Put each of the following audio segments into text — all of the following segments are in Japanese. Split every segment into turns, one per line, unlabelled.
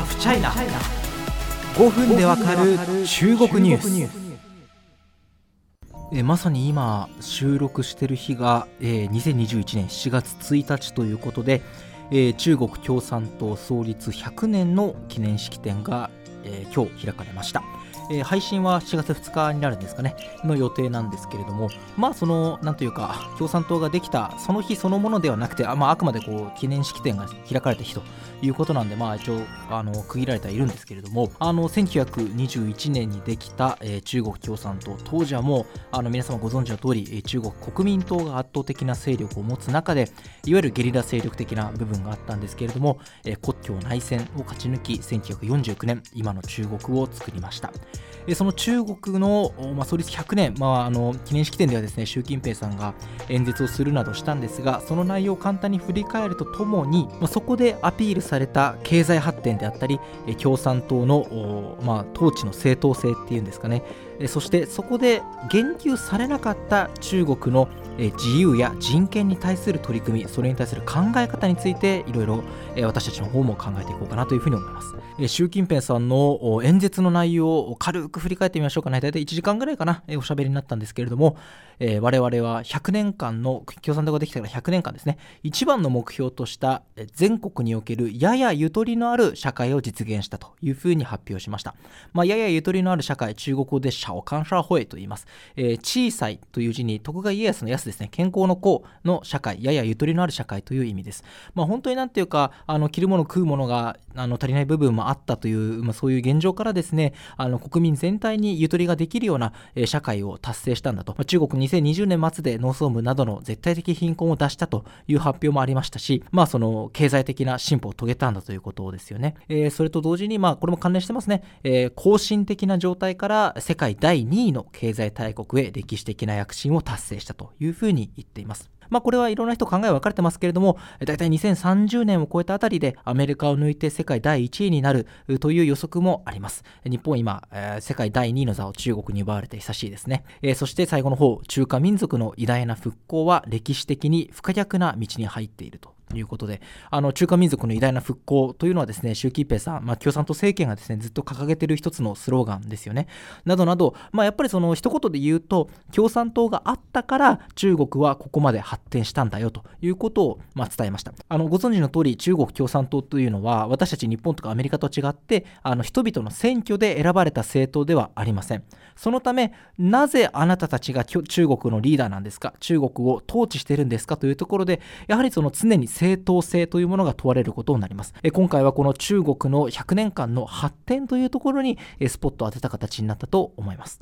ハフチャイナ5分でわかる中国ニュースえまさに今収録している日が、えー、2021年7月1日ということで、えー、中国共産党創立100年の記念式典が、えー、今日開かれました。えー、配信は7月2日になるんですかね、の予定なんですけれども、まあ、その、なんというか、共産党ができたその日そのものではなくて、あ,、まあ、あくまでこう記念式典が開かれた日ということなんで、まあ、一応、あの区切られてはいるんですけれども、あの1921年にできた、えー、中国共産党、当時はもう、あの皆様ご存知の通り、中国国民党が圧倒的な勢力を持つ中で、いわゆるゲリラ勢力的な部分があったんですけれども、えー、国境内戦を勝ち抜き、1949年、今の中国を作りました。その中国の、まあ、創立100年、まあ、あの記念式典ではですね習近平さんが演説をするなどしたんですがその内容を簡単に振り返るとともに、まあ、そこでアピールされた経済発展であったり共産党の、まあ、統治の正当性っていうんですかねそしてそこで言及されなかった中国の自由や人権に対する取り組みそれに対する考え方についていろいろ私たちの方も考えていこうかなというふうに思います。習近平さんの演説の内容を軽く振り返ってみましょうかね。大体1時間ぐらいかなおしゃべりになったんですけれども我々は100年間の共産党ができてから100年間ですね。一番の目標とした全国におけるややゆとりのある社会を実現したというふうに発表しました、まあ、ややゆとりのある社会中国語でシャオカンシャーホエと言います、えー、小さいという字に徳川家康の安ですね。健康の功の社会ややゆとりのある社会という意味です。まあ本当になんていうかあの着るもの食うものがあの足りない部分もあったという、まあ、そういう現状からですねあの国民全体にゆとりができるような、え、社会を達成したんだと、まあ、中国2020年末で農村部などの絶対的貧困を出したという発表もありましたしまあその経済的な進歩を遂げたんだということですよね、えー、それと同時にまあこれも関連してますね、えー、更新的な状態から世界第2位の経済大国へ歴史的な躍進を達成したというふうに言っていますまあ、これはいろんな人考え分かれてますけれども、大体2030年を超えたあたりでアメリカを抜いて世界第1位になるという予測もあります。日本今、えー、世界第2位の座を中国に奪われて久しいですね。えー、そして最後の方、中華民族の偉大な復興は歴史的に不可逆な道に入っていると。いうことで、あの中華民族の偉大な復興というのはですね、習近平さん、まあ、共産党政権がですね、ずっと掲げている一つのスローガンですよね。などなど、まあ、やっぱりその一言で言うと、共産党があったから中国はここまで発展したんだよということを、まあ、伝えました。あのご存知の通り、中国共産党というのは、私たち日本とかアメリカと違って、あの人々の選挙で選ばれた政党ではありません。そのため、なぜあなたたちが中国のリーダーなんですか、中国を統治してるんですか？というところで、やはりその常に正当性というものが問われることになります。今回はこの中国の100年間の発展というところにスポットを当てた形になったと思います。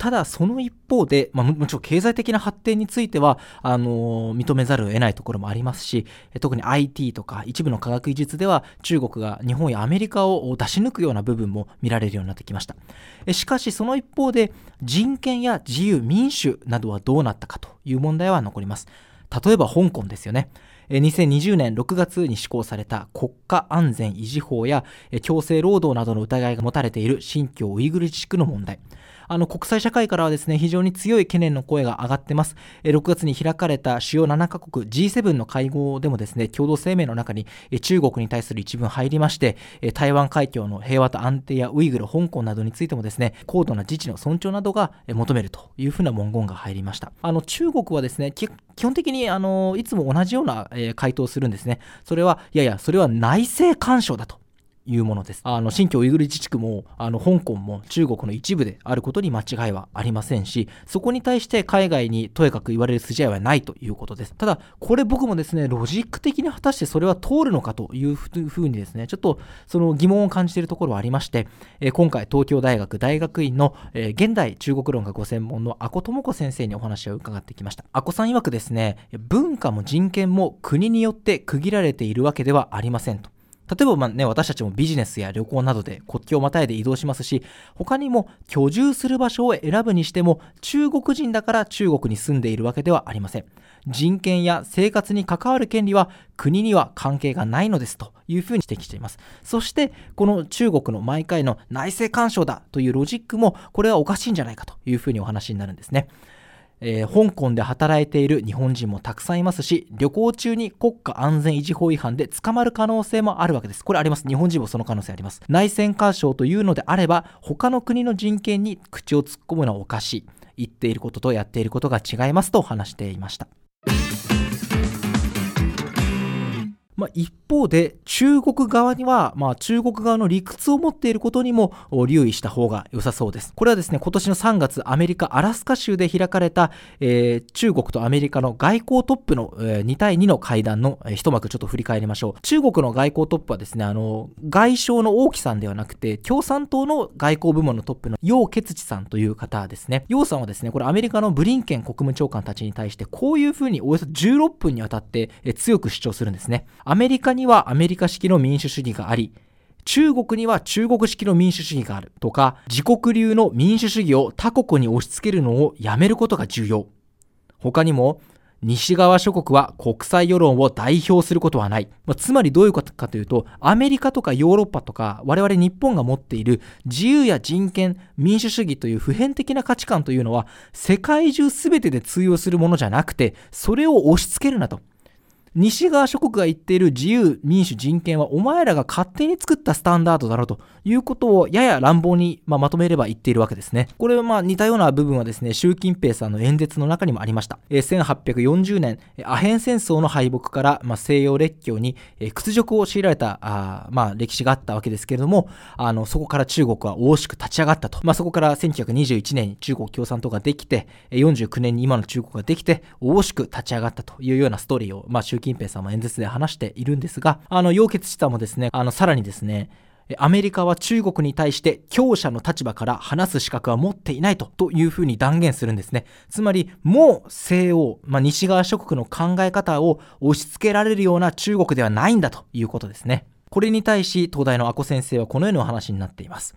ただその一方で、まあ、もちろん経済的な発展についてはあの認めざるを得ないところもありますし特に IT とか一部の科学技術では中国が日本やアメリカを出し抜くような部分も見られるようになってきました。しかしその一方で人権や自由民主などはどうなったかという問題は残ります。例えば香港ですよね。2020年6月に施行された国家安全維持法や強制労働などの疑いが持たれている新疆ウイグル自治区の問題。あの国際社会からはですね非常に強い懸念の声が上がってます。6月に開かれた主要7カ国 G7 の会合でもですね共同声明の中に中国に対する一文入りまして台湾海峡の平和と安定やウイグル、香港などについてもですね高度な自治の尊重などが求めるというふうな文言が入りました。あの中国はですね基本的にあのいつも同じような回答をするんですね。それはいやいやそれは内政干渉だと。いうものです。あの新疆ウイグル自治区もあの香港も中国の一部であることに間違いはありませんし、そこに対して海外にとやかく言われる筋合いはないということです。ただ、これ僕もですね、ロジック的に果たしてそれは通るのかというふうにですね、ちょっとその疑問を感じているところはありまして、え今回東京大学大学院の、え現代中国論がご専門の阿古智子先生にお話を伺ってきました。阿古さん曰くですね、文化も人権も国によって区切られているわけではありませんと。例えばまあ、ね、私たちもビジネスや旅行などで国境をまたいで移動しますし、他にも居住する場所を選ぶにしても、中国人だから中国に住んでいるわけではありません。人権や生活に関わる権利は国には関係がないのですというふうに指摘しています。そして、この中国の毎回の内政干渉だというロジックも、これはおかしいんじゃないかというふうにお話になるんですね。えー、香港で働いている日本人もたくさんいますし、旅行中に国家安全維持法違反で捕まる可能性もあるわけです。これあります。日本人もその可能性あります。内戦干渉というのであれば、他の国の人権に口を突っ込むのはおかしい。言っていることとやっていることが違いますと話していました。まあ、一方で中国側には、まあ、中国側の理屈を持っていることにも留意した方が良さそうです。これはですね、今年の3月、アメリカ・アラスカ州で開かれた、えー、中国とアメリカの外交トップの、えー、2対2の会談の、えー、一幕ちょっと振り返りましょう。中国の外交トップはですね、あの、外相の王毅さんではなくて、共産党の外交部門のトップの楊潔チさんという方ですね。楊さんはですね、これアメリカのブリンケン国務長官たちに対して、こういうふうにおよそ16分にわたって、えー、強く主張するんですね。アメリカにはアメリカ式の民主主義があり、中国には中国式の民主主義があるとか、自国流の民主主義を他国に押し付けるのをやめることが重要。他にも、西側諸国は国際世論を代表することはない。まあ、つまりどういうことかというと、アメリカとかヨーロッパとか、我々日本が持っている自由や人権、民主主義という普遍的な価値観というのは、世界中全てで通用するものじゃなくて、それを押し付けるなと。西側諸国が言っている自由、民主、人権はお前らが勝手に作ったスタンダードだろうということをやや乱暴に、ま、とめれば言っているわけですね。これはまあ似たような部分はですね、習近平さんの演説の中にもありました。1840年、アヘン戦争の敗北から、西洋列強に、屈辱を強いられたあ、まあ、歴史があったわけですけれども、あのそこから中国は大しく立ち上がったと。まあ、そこから1921年に中国共産党ができて、49年に今の中国ができて、大しく立ち上がったというようなストーリーを、まあ、習近平さんも演説で話しているんですが、あの、楊潔チさんもですね、あの、さらにですね、アメリカは中国に対して強者の立場から話す資格は持っていないとというふうに断言するんですね。つまりもう西欧、まあ、西側諸国の考え方を押し付けられるような中国ではないんだということですね。これに対し東大の阿古先生はこのようなお話になっています。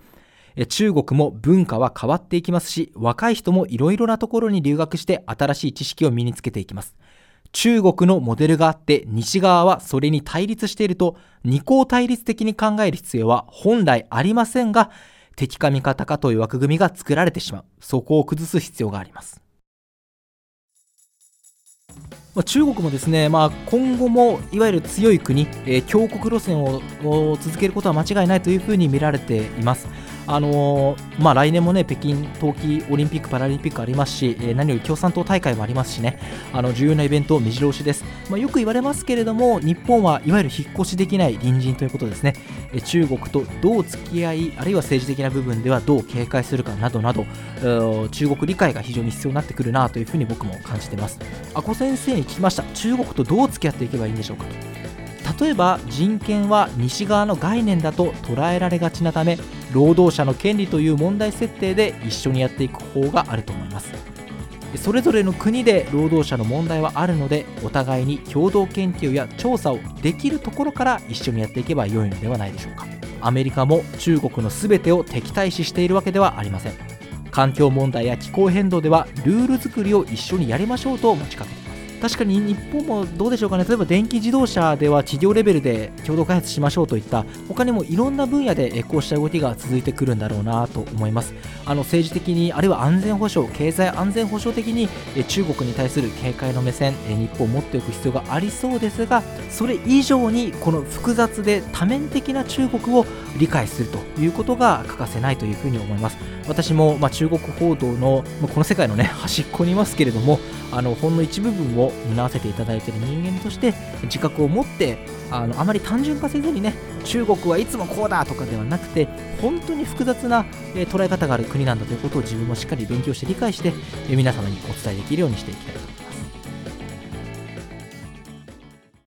中国も文化は変わっていきますし、若い人もいろいろなところに留学して新しい知識を身につけていきます。中国のモデルがあって西側はそれに対立していると二項対立的に考える必要は本来ありませんが敵か味方かという枠組みが作られてしまうそこを崩す必要があります中国もですね、まあ、今後もいわゆる強い国、えー、強国路線を続けることは間違いないというふうに見られています。あのー、まあ、来年もね北京冬季オリンピック・パラリンピックありますし、えー、何より共産党大会もありますしね。あの重要なイベント目白押しです、まあ、よく言われますけれども日本はいわゆる引っ越しできない隣人ということですね、えー、中国とどう付き合いあるいは政治的な部分ではどう警戒するかなどなど中国理解が非常に必要になってくるなというふうに僕も感じています。阿古先生に聞きました。中国とどう付き合っていけばいいんでしょうか例えば人権は西側の概念だと捉えられがちなため労働者の権利という問題設定で一緒にやっていく方があると思います。それぞれの国で労働者の問題はあるのでお互いに共同研究や調査をできるところから一緒にやっていけば良いのではないでしょうか。アメリカも中国の全てを敵対視しているわけではありません。環境問題や気候変動ではルール作りを一緒にやりましょうと持ちかけて確かに日本もどうでしょうかね、例えば電気自動車では企業レベルで共同開発しましょうといった、他にもいろんな分野でこうした動きが続いてくるんだろうなと思います。あの政治的に、あるいは安全保障、経済安全保障的に中国に対する警戒の目線、日本を持っておく必要がありそうですが、それ以上にこの複雑で多面的な中国を理解するということが欠かせないというふうに思います。私も、まあ、中国報道の、まあ、この世界のね端っこにいますけれどもあのほんの一部分を担わせていただいている人間として自覚を持ってあのあまり単純化せずにね中国はいつもこうだとかではなくて本当に複雑な、えー、捉え方がある国なんだということを自分もしっかり勉強して理解して、えー、皆様にお伝えできるようにしていきたいと。